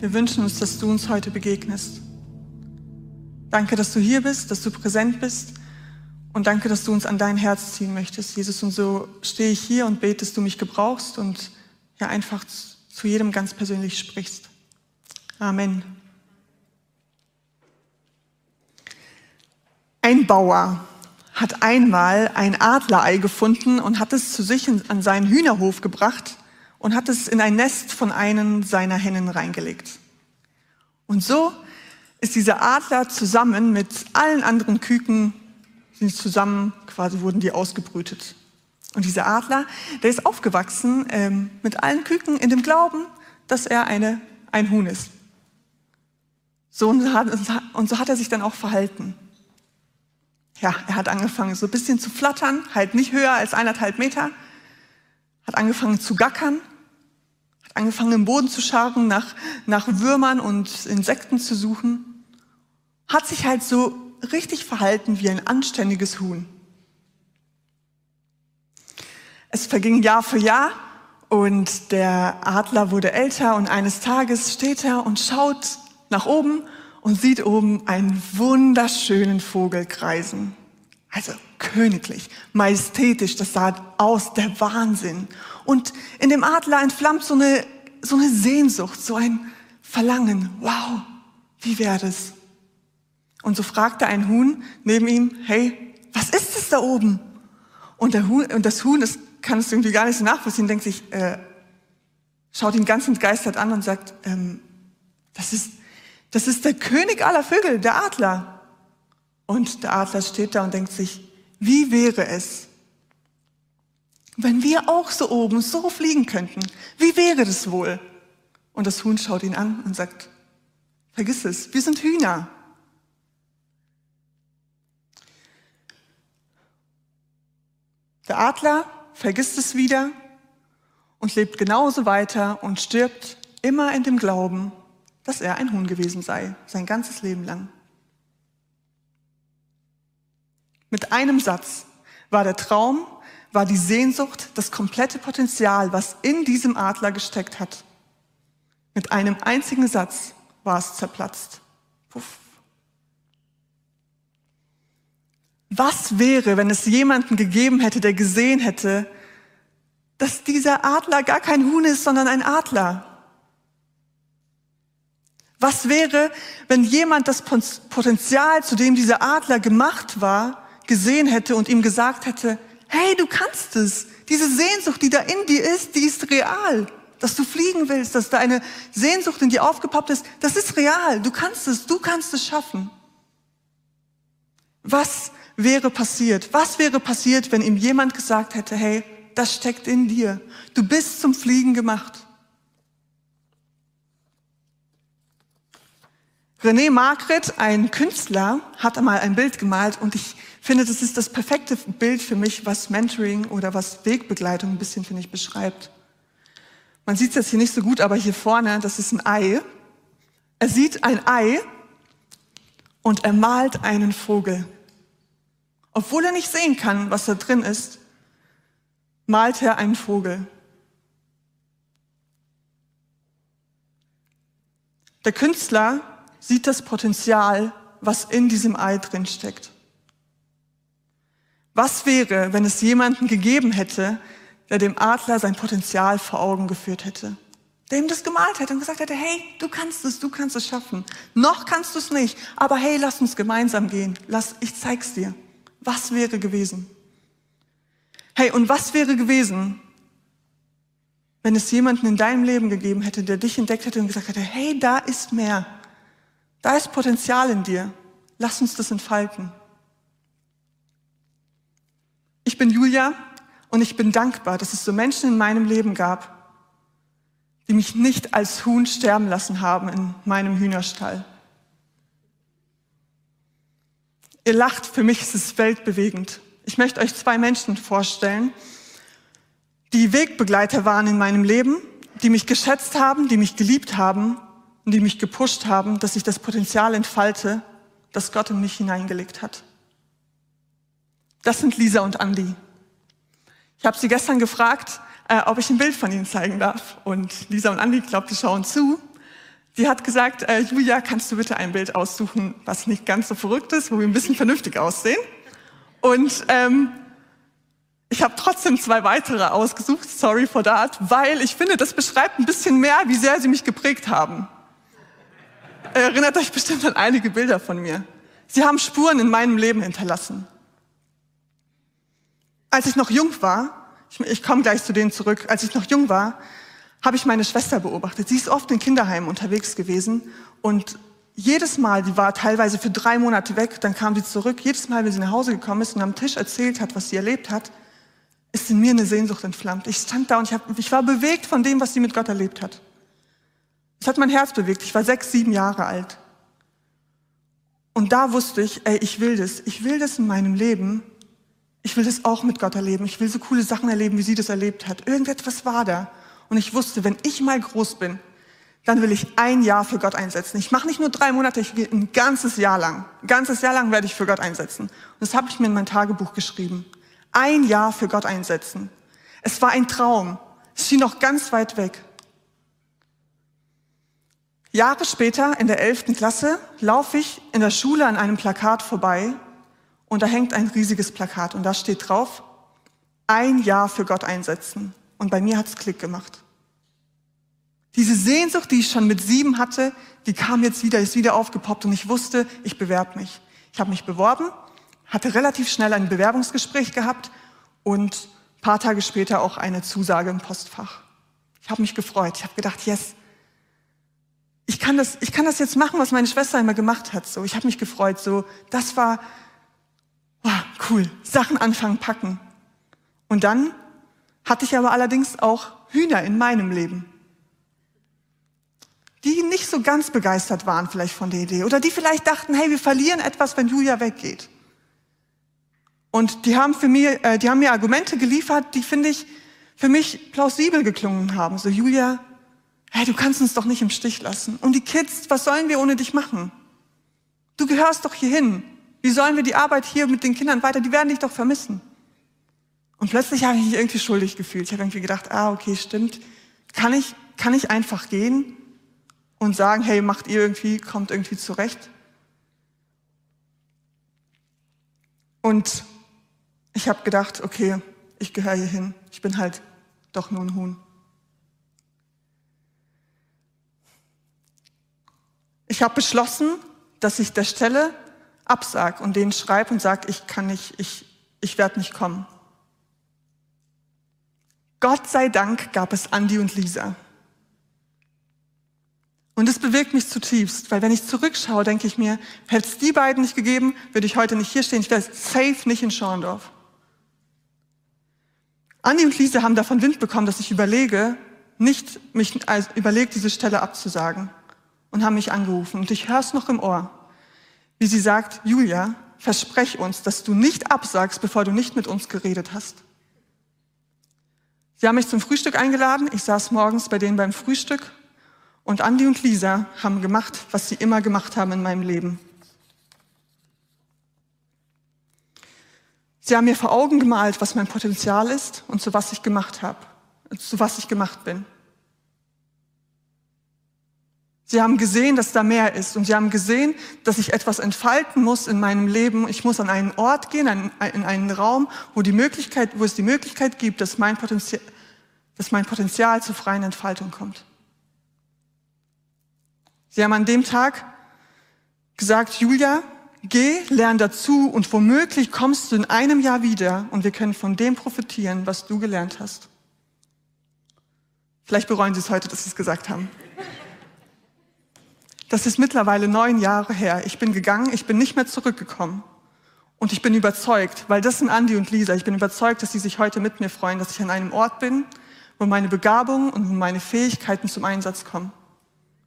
wir wünschen uns, dass du uns heute begegnest. Danke, dass du hier bist, dass du präsent bist und danke, dass du uns an dein Herz ziehen möchtest, Jesus. Und so stehe ich hier und bete, dass du mich gebrauchst und ja einfach zu jedem ganz persönlich sprichst. Amen. Ein Bauer hat einmal ein Adlerei gefunden und hat es zu sich an seinen Hühnerhof gebracht und hat es in ein Nest von einem seiner Hennen reingelegt. Und so ist dieser Adler zusammen mit allen anderen Küken, sind zusammen, quasi wurden die ausgebrütet. Und dieser Adler, der ist aufgewachsen ähm, mit allen Küken in dem Glauben, dass er eine, ein Huhn ist. So und, und so hat er sich dann auch verhalten. Ja, er hat angefangen so ein bisschen zu flattern, halt nicht höher als eineinhalb Meter, hat angefangen zu gackern, angefangen im Boden zu scharren, nach, nach Würmern und Insekten zu suchen, hat sich halt so richtig verhalten wie ein anständiges Huhn. Es verging Jahr für Jahr und der Adler wurde älter und eines Tages steht er und schaut nach oben und sieht oben einen wunderschönen Vogel kreisen. Also königlich, majestätisch, das sah aus, der Wahnsinn. Und in dem Adler entflammt so eine, so eine Sehnsucht, so ein Verlangen. Wow, wie wäre das? Und so fragte ein Huhn neben ihm, hey, was ist das da oben? Und, der Huhn, und das Huhn, das kann es irgendwie gar nicht so nachvollziehen, denkt sich, äh, schaut ihn ganz entgeistert an und sagt, ähm, das, ist, das ist der König aller Vögel, der Adler. Und der Adler steht da und denkt sich, wie wäre es, wenn wir auch so oben so fliegen könnten? Wie wäre das wohl? Und das Huhn schaut ihn an und sagt, vergiss es, wir sind Hühner. Der Adler vergisst es wieder und lebt genauso weiter und stirbt immer in dem Glauben, dass er ein Huhn gewesen sei, sein ganzes Leben lang. Mit einem Satz war der Traum, war die Sehnsucht, das komplette Potenzial, was in diesem Adler gesteckt hat. Mit einem einzigen Satz war es zerplatzt. Puff. Was wäre, wenn es jemanden gegeben hätte, der gesehen hätte, dass dieser Adler gar kein Huhn ist, sondern ein Adler? Was wäre, wenn jemand das Potenzial, zu dem dieser Adler gemacht war, gesehen hätte und ihm gesagt hätte, hey, du kannst es. Diese Sehnsucht, die da in dir ist, die ist real. Dass du fliegen willst, dass da eine Sehnsucht in dir aufgepoppt ist, das ist real. Du kannst es, du kannst es schaffen. Was wäre passiert? Was wäre passiert, wenn ihm jemand gesagt hätte, hey, das steckt in dir. Du bist zum Fliegen gemacht. René Magritte, ein Künstler, hat einmal ein Bild gemalt und ich finde, das ist das perfekte Bild für mich, was Mentoring oder was Wegbegleitung ein bisschen, finde ich, beschreibt. Man sieht es jetzt hier nicht so gut, aber hier vorne, das ist ein Ei. Er sieht ein Ei und er malt einen Vogel. Obwohl er nicht sehen kann, was da drin ist, malt er einen Vogel. Der Künstler sieht das Potenzial, was in diesem Ei drin steckt. Was wäre, wenn es jemanden gegeben hätte, der dem Adler sein Potenzial vor Augen geführt hätte? Der ihm das gemalt hätte und gesagt hätte, hey, du kannst es, du kannst es schaffen. Noch kannst du es nicht, aber hey, lass uns gemeinsam gehen. Lass, ich zeig's dir. Was wäre gewesen? Hey, und was wäre gewesen, wenn es jemanden in deinem Leben gegeben hätte, der dich entdeckt hätte und gesagt hätte, hey, da ist mehr. Da ist Potenzial in dir. Lass uns das entfalten. Ich bin Julia und ich bin dankbar, dass es so Menschen in meinem Leben gab, die mich nicht als Huhn sterben lassen haben in meinem Hühnerstall. Ihr lacht, für mich ist es weltbewegend. Ich möchte euch zwei Menschen vorstellen, die Wegbegleiter waren in meinem Leben, die mich geschätzt haben, die mich geliebt haben und die mich gepusht haben, dass ich das Potenzial entfalte, das Gott in mich hineingelegt hat. Das sind Lisa und Andy. Ich habe sie gestern gefragt, äh, ob ich ein Bild von ihnen zeigen darf. Und Lisa und Andy, ich glaube, die schauen zu. Die hat gesagt, äh, Julia, kannst du bitte ein Bild aussuchen, was nicht ganz so verrückt ist, wo wir ein bisschen vernünftig aussehen? Und ähm, ich habe trotzdem zwei weitere ausgesucht, sorry for that, weil ich finde, das beschreibt ein bisschen mehr, wie sehr sie mich geprägt haben. Erinnert euch bestimmt an einige Bilder von mir. Sie haben Spuren in meinem Leben hinterlassen. Als ich noch jung war, ich, ich komme gleich zu denen zurück, als ich noch jung war, habe ich meine Schwester beobachtet. Sie ist oft in Kinderheimen unterwegs gewesen und jedes Mal, die war teilweise für drei Monate weg, dann kam sie zurück. Jedes Mal, wenn sie nach Hause gekommen ist und am Tisch erzählt hat, was sie erlebt hat, ist in mir eine Sehnsucht entflammt. Ich stand da und ich, hab, ich war bewegt von dem, was sie mit Gott erlebt hat. Es hat mein Herz bewegt. Ich war sechs, sieben Jahre alt. Und da wusste ich, ey, ich will das. Ich will das in meinem Leben. Ich will das auch mit Gott erleben. Ich will so coole Sachen erleben, wie sie das erlebt hat. Irgendetwas war da. Und ich wusste, wenn ich mal groß bin, dann will ich ein Jahr für Gott einsetzen. Ich mache nicht nur drei Monate, ich will ein ganzes Jahr lang. Ein ganzes Jahr lang werde ich für Gott einsetzen. Und das habe ich mir in mein Tagebuch geschrieben. Ein Jahr für Gott einsetzen. Es war ein Traum. Es schien noch ganz weit weg. Jahre später, in der elften Klasse, laufe ich in der Schule an einem Plakat vorbei und da hängt ein riesiges Plakat und da steht drauf, ein Jahr für Gott einsetzen. Und bei mir hat's Klick gemacht. Diese Sehnsucht, die ich schon mit sieben hatte, die kam jetzt wieder, ist wieder aufgepoppt und ich wusste, ich bewerbe mich. Ich habe mich beworben, hatte relativ schnell ein Bewerbungsgespräch gehabt und paar Tage später auch eine Zusage im Postfach. Ich habe mich gefreut. Ich habe gedacht, yes, ich kann das, ich kann das jetzt machen, was meine Schwester immer gemacht hat. So, ich habe mich gefreut. So, das war wow, cool. Sachen anfangen, packen. Und dann hatte ich aber allerdings auch Hühner in meinem Leben, die nicht so ganz begeistert waren vielleicht von der Idee oder die vielleicht dachten, hey, wir verlieren etwas, wenn Julia weggeht. Und die haben für mir, äh, die haben mir Argumente geliefert, die finde ich für mich plausibel geklungen haben. So Julia, hey, du kannst uns doch nicht im Stich lassen. Und die Kids, was sollen wir ohne dich machen? Du gehörst doch hierhin. Wie sollen wir die Arbeit hier mit den Kindern weiter? Die werden dich doch vermissen. Und plötzlich habe ich mich irgendwie schuldig gefühlt. Ich habe irgendwie gedacht, ah, okay, stimmt. Kann ich, kann ich einfach gehen und sagen, hey, macht ihr irgendwie, kommt irgendwie zurecht? Und ich habe gedacht, okay, ich gehöre hier hin. Ich bin halt doch nur ein Huhn. Ich habe beschlossen, dass ich der Stelle absag und denen schreibe und sage, ich kann nicht, ich, ich werde nicht kommen. Gott sei Dank gab es Andi und Lisa. Und es bewegt mich zutiefst, weil wenn ich zurückschaue, denke ich mir, hätte es die beiden nicht gegeben, würde ich heute nicht hier stehen. Ich wäre safe nicht in Schorndorf. Andi und Lisa haben davon Wind bekommen, dass ich überlege, nicht mich also überlegt, diese Stelle abzusagen. Und haben mich angerufen. Und ich höre es noch im Ohr, wie sie sagt, Julia, versprech uns, dass du nicht absagst, bevor du nicht mit uns geredet hast. Sie haben mich zum Frühstück eingeladen. Ich saß morgens bei denen beim Frühstück und Andi und Lisa haben gemacht, was sie immer gemacht haben in meinem Leben. Sie haben mir vor Augen gemalt, was mein Potenzial ist und zu was ich gemacht habe, zu was ich gemacht bin. Sie haben gesehen, dass da mehr ist und sie haben gesehen, dass ich etwas entfalten muss in meinem Leben. Ich muss an einen Ort gehen, in einen Raum, wo, die Möglichkeit, wo es die Möglichkeit gibt, dass mein Potenzial, dass mein Potenzial zur freien Entfaltung kommt. Sie haben an dem Tag gesagt, Julia, geh, lern dazu und womöglich kommst du in einem Jahr wieder und wir können von dem profitieren, was du gelernt hast. Vielleicht bereuen Sie es heute, dass Sie es gesagt haben. Das ist mittlerweile neun Jahre her. Ich bin gegangen, ich bin nicht mehr zurückgekommen. Und ich bin überzeugt, weil das sind Andi und Lisa, ich bin überzeugt, dass sie sich heute mit mir freuen, dass ich an einem Ort bin, wo meine Begabungen und meine Fähigkeiten zum Einsatz kommen,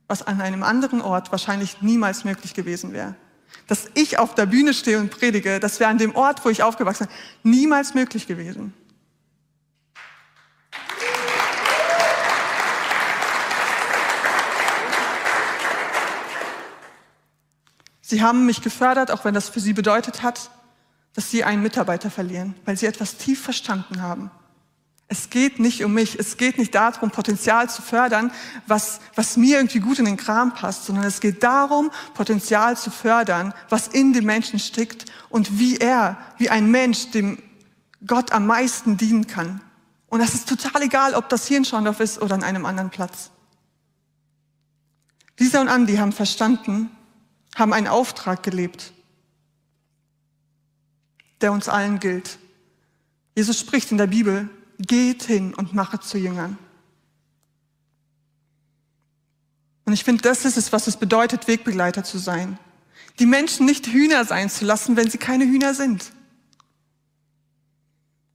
was an einem anderen Ort wahrscheinlich niemals möglich gewesen wäre. Dass ich auf der Bühne stehe und predige, das wäre an dem Ort, wo ich aufgewachsen bin, niemals möglich gewesen. Sie haben mich gefördert, auch wenn das für sie bedeutet hat, dass sie einen Mitarbeiter verlieren, weil sie etwas tief verstanden haben. Es geht nicht um mich. Es geht nicht darum, Potenzial zu fördern, was, was mir irgendwie gut in den Kram passt, sondern es geht darum, Potenzial zu fördern, was in dem Menschen steckt und wie er, wie ein Mensch, dem Gott am meisten dienen kann. Und das ist total egal, ob das hier in Schondorf ist oder an einem anderen Platz. Lisa und Andi haben verstanden, haben einen Auftrag gelebt, der uns allen gilt. Jesus spricht in der Bibel, geht hin und mache zu Jüngern. Und ich finde, das ist es, was es bedeutet, Wegbegleiter zu sein. Die Menschen nicht Hühner sein zu lassen, wenn sie keine Hühner sind,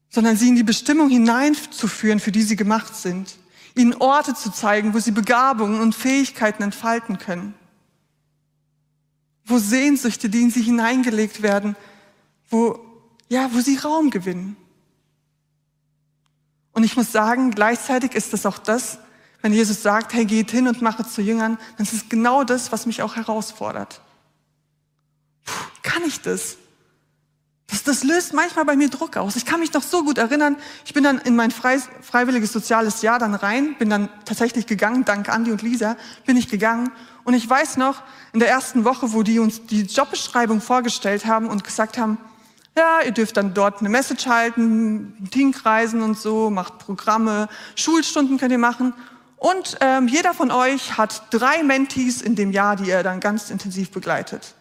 sondern sie in die Bestimmung hineinzuführen, für die sie gemacht sind. Ihnen Orte zu zeigen, wo sie Begabungen und Fähigkeiten entfalten können. Wo Sehnsüchte, die in sie hineingelegt werden, wo, ja, wo sie Raum gewinnen. Und ich muss sagen, gleichzeitig ist es auch das, wenn Jesus sagt, hey, geht hin und mache zu Jüngern, dann ist es genau das, was mich auch herausfordert. Puh, kann ich das? Das? Das löst manchmal bei mir Druck aus. Ich kann mich noch so gut erinnern, ich bin dann in mein frei, freiwilliges soziales Jahr dann rein, bin dann tatsächlich gegangen, dank Andi und Lisa, bin ich gegangen. Und ich weiß noch, in der ersten Woche, wo die uns die Jobbeschreibung vorgestellt haben und gesagt haben, ja, ihr dürft dann dort eine Message halten, Teamkreisen und so, macht Programme, Schulstunden könnt ihr machen. Und ähm, jeder von euch hat drei Mentees in dem Jahr, die er dann ganz intensiv begleitet.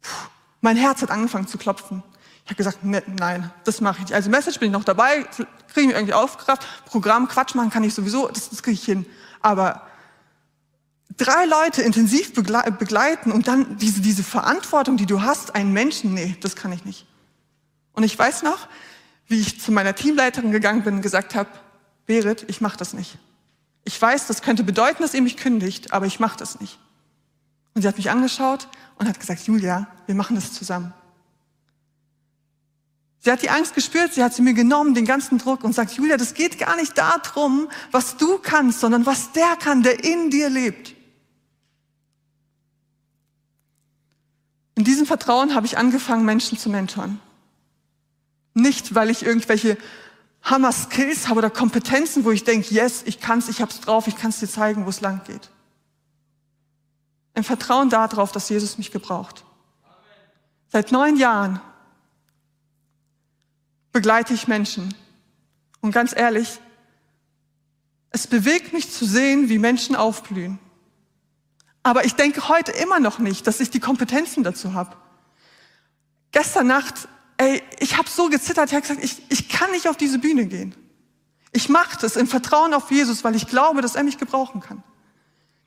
Puh, mein Herz hat angefangen zu klopfen. Ich habe gesagt, ne, nein, das mache ich nicht. Also Message bin ich noch dabei, kriege ich mir irgendwie aufgekraft. Programm, Quatsch machen kann ich sowieso, das, das kriege ich hin. Aber drei Leute intensiv begleiten und dann diese, diese Verantwortung, die du hast, einen Menschen, nee, das kann ich nicht. Und ich weiß noch, wie ich zu meiner Teamleiterin gegangen bin und gesagt habe, Berit, ich mache das nicht. Ich weiß, das könnte bedeuten, dass ihr mich kündigt, aber ich mache das nicht. Und sie hat mich angeschaut und hat gesagt, Julia, wir machen das zusammen. Sie hat die Angst gespürt, sie hat sie mir genommen, den ganzen Druck und sagt, Julia, das geht gar nicht darum, was du kannst, sondern was der kann, der in dir lebt. In diesem Vertrauen habe ich angefangen, Menschen zu mentoren. Nicht, weil ich irgendwelche Hammer-Skills habe oder Kompetenzen, wo ich denke, yes, ich kann's, ich hab's drauf, ich kann's dir zeigen, wo es lang geht. Ein Vertrauen darauf, dass Jesus mich gebraucht. Seit neun Jahren begleite ich Menschen. Und ganz ehrlich, es bewegt mich zu sehen, wie Menschen aufblühen. Aber ich denke heute immer noch nicht, dass ich die Kompetenzen dazu habe. Gestern Nacht ey, ich habe so gezittert, ich habe gesagt, ich, ich kann nicht auf diese Bühne gehen. Ich mache das im Vertrauen auf Jesus, weil ich glaube, dass er mich gebrauchen kann.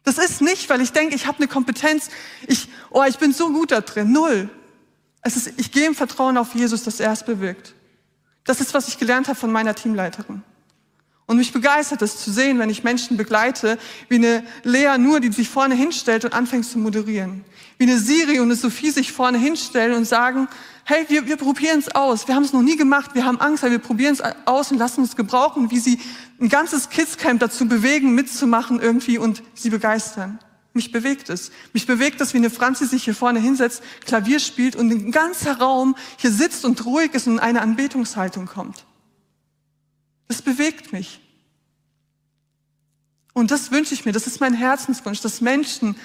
Das ist nicht, weil ich denke, ich habe eine Kompetenz, ich, oh, ich bin so gut da drin. Null. Es ist, ich gehe im Vertrauen auf Jesus, dass er es bewirkt. Das ist, was ich gelernt habe von meiner Teamleiterin. Und mich begeistert es zu sehen, wenn ich Menschen begleite, wie eine Lea nur, die sich vorne hinstellt und anfängt zu moderieren. Wie eine Siri und eine Sophie sich vorne hinstellen und sagen, hey, wir, wir probieren es aus. Wir haben es noch nie gemacht, wir haben Angst, aber wir probieren es aus und lassen uns gebrauchen, wie sie ein ganzes Kidscamp dazu bewegen, mitzumachen irgendwie und sie begeistern. Mich bewegt es. Mich bewegt es, wie eine Franzi sich hier vorne hinsetzt, Klavier spielt und ein ganzer Raum hier sitzt und ruhig ist und in eine Anbetungshaltung kommt. Das bewegt mich. Und das wünsche ich mir, das ist mein Herzenswunsch, dass Menschen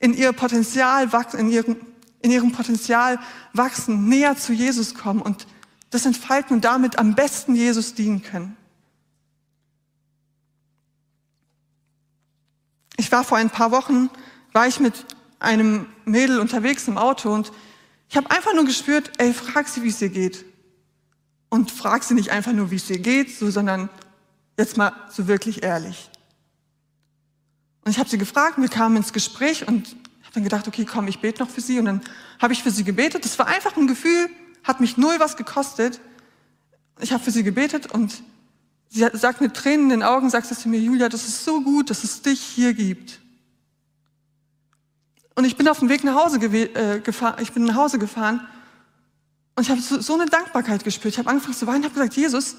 in ihr Potenzial wachsen, in ihrem, in ihrem Potenzial wachsen, näher zu Jesus kommen und das entfalten und damit am besten Jesus dienen können. Ich war vor ein paar Wochen, war ich mit einem Mädel unterwegs im Auto und ich habe einfach nur gespürt, ey, frag sie, wie es ihr geht und frag sie nicht einfach nur, wie es ihr geht, so, sondern jetzt mal so wirklich ehrlich. Und ich habe sie gefragt, wir kamen ins Gespräch und habe dann gedacht, okay, komm, ich bete noch für sie. Und dann habe ich für sie gebetet. Das war einfach ein Gefühl, hat mich null was gekostet. Ich habe für sie gebetet und sie sagt mit Tränen in den Augen, sagt sie zu mir, Julia, das ist so gut, dass es dich hier gibt. Und ich bin auf dem Weg nach Hause äh, gefahren, ich bin nach Hause gefahren und ich habe so, so, eine Dankbarkeit gespürt. Ich habe angefangen zu weinen, habe gesagt, Jesus,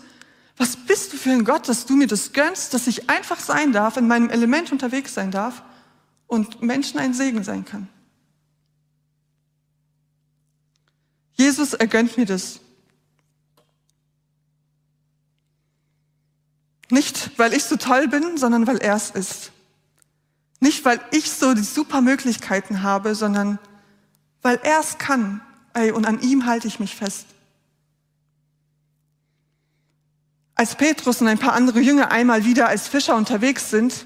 was bist du für ein Gott, dass du mir das gönnst, dass ich einfach sein darf, in meinem Element unterwegs sein darf und Menschen ein Segen sein kann. Jesus, er gönnt mir das. Nicht, weil ich so toll bin, sondern weil er es ist. Nicht, weil ich so die super Möglichkeiten habe, sondern weil er es kann. Ey, und an ihm halte ich mich fest. Als Petrus und ein paar andere Jünger einmal wieder als Fischer unterwegs sind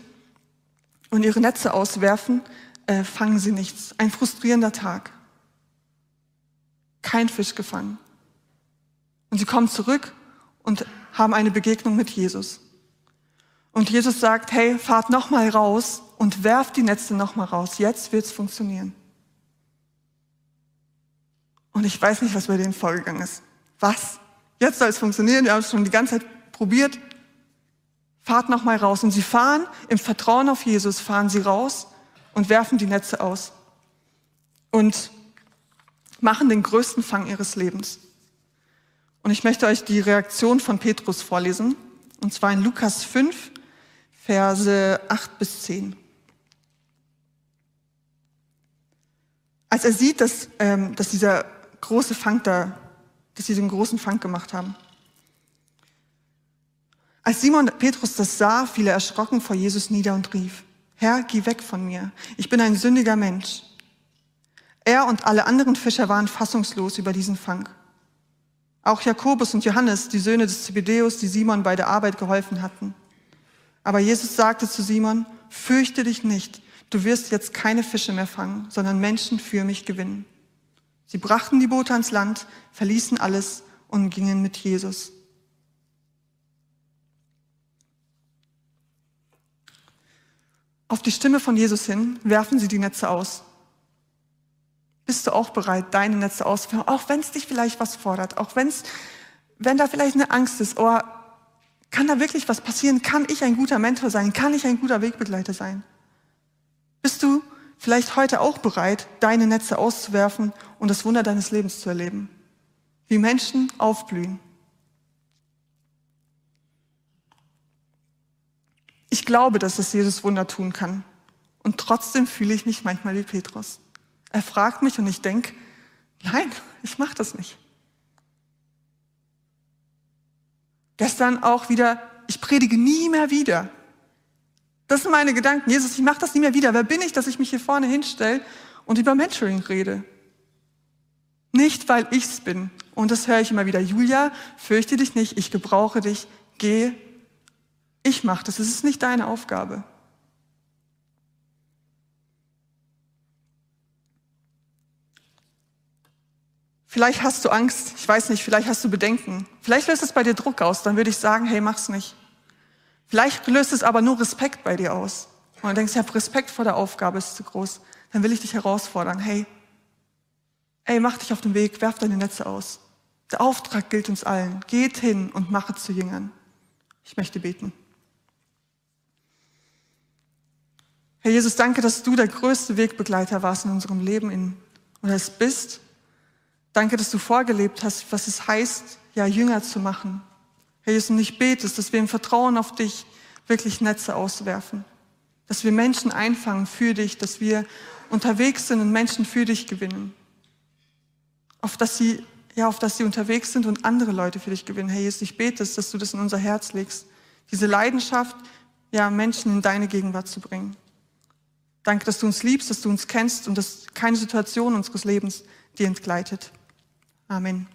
und ihre Netze auswerfen, äh, fangen sie nichts. Ein frustrierender Tag. Kein Fisch gefangen. Und sie kommen zurück und haben eine Begegnung mit Jesus. Und Jesus sagt, hey, fahrt noch mal raus und werft die Netze noch mal raus. Jetzt wird's funktionieren. Und ich weiß nicht, was bei denen vorgegangen ist. Was? Jetzt soll es funktionieren. Wir haben es schon die ganze Zeit probiert. Fahrt noch mal raus. Und sie fahren im Vertrauen auf Jesus, fahren sie raus und werfen die Netze aus. Und machen den größten Fang ihres Lebens. Und ich möchte euch die Reaktion von Petrus vorlesen. Und zwar in Lukas 5, Verse 8 bis 10. Als er sieht, dass, ähm, dass dieser große Fang da, dass sie den großen Fang gemacht haben. Als Simon Petrus das sah, fiel er erschrocken vor Jesus nieder und rief, Herr, geh weg von mir, ich bin ein sündiger Mensch. Er und alle anderen Fischer waren fassungslos über diesen Fang. Auch Jakobus und Johannes, die Söhne des Zebedeus, die Simon bei der Arbeit geholfen hatten. Aber Jesus sagte zu Simon, fürchte dich nicht, du wirst jetzt keine Fische mehr fangen, sondern Menschen für mich gewinnen. Sie brachten die Boote ans Land, verließen alles und gingen mit Jesus. Auf die Stimme von Jesus hin werfen sie die Netze aus. Bist du auch bereit, deine Netze auszuführen, auch wenn es dich vielleicht was fordert, auch wenn's, wenn da vielleicht eine Angst ist, oh, kann da wirklich was passieren? Kann ich ein guter Mentor sein? Kann ich ein guter Wegbegleiter sein? Bist du vielleicht heute auch bereit, deine Netze auszuwerfen und das Wunder deines Lebens zu erleben? Wie Menschen aufblühen. Ich glaube, dass es Jesus Wunder tun kann. Und trotzdem fühle ich mich manchmal wie Petrus. Er fragt mich und ich denke, nein, ich mache das nicht. Gestern auch wieder, ich predige nie mehr wieder. Das sind meine Gedanken. Jesus, ich mache das nie mehr wieder. Wer bin ich, dass ich mich hier vorne hinstelle und über Mentoring rede? Nicht, weil ich's bin. Und das höre ich immer wieder. Julia, fürchte dich nicht, ich gebrauche dich, geh. Ich mache das, es ist nicht deine Aufgabe. Vielleicht hast du Angst, ich weiß nicht, vielleicht hast du Bedenken. Vielleicht löst es bei dir Druck aus, dann würde ich sagen, hey, mach's nicht. Vielleicht löst es aber nur Respekt bei dir aus. Und du denkst, ich habe Respekt vor der Aufgabe, ist zu groß. Dann will ich dich herausfordern, hey, ey, mach dich auf den Weg, werf deine Netze aus. Der Auftrag gilt uns allen. Geht hin und mache zu Jüngern. Ich möchte beten. Herr Jesus, danke, dass du der größte Wegbegleiter warst in unserem Leben in, oder es bist. Danke, dass du vorgelebt hast, was es heißt, ja, Jünger zu machen. Herr Jesus, und ich bete dass wir im Vertrauen auf dich wirklich Netze auswerfen. Dass wir Menschen einfangen für dich, dass wir unterwegs sind und Menschen für dich gewinnen. Auf dass sie, ja, auf dass sie unterwegs sind und andere Leute für dich gewinnen. Herr Jesus, ich bete dass du das in unser Herz legst. Diese Leidenschaft, ja, Menschen in deine Gegenwart zu bringen. Danke, dass du uns liebst, dass du uns kennst und dass keine Situation unseres Lebens dir entgleitet. Amen.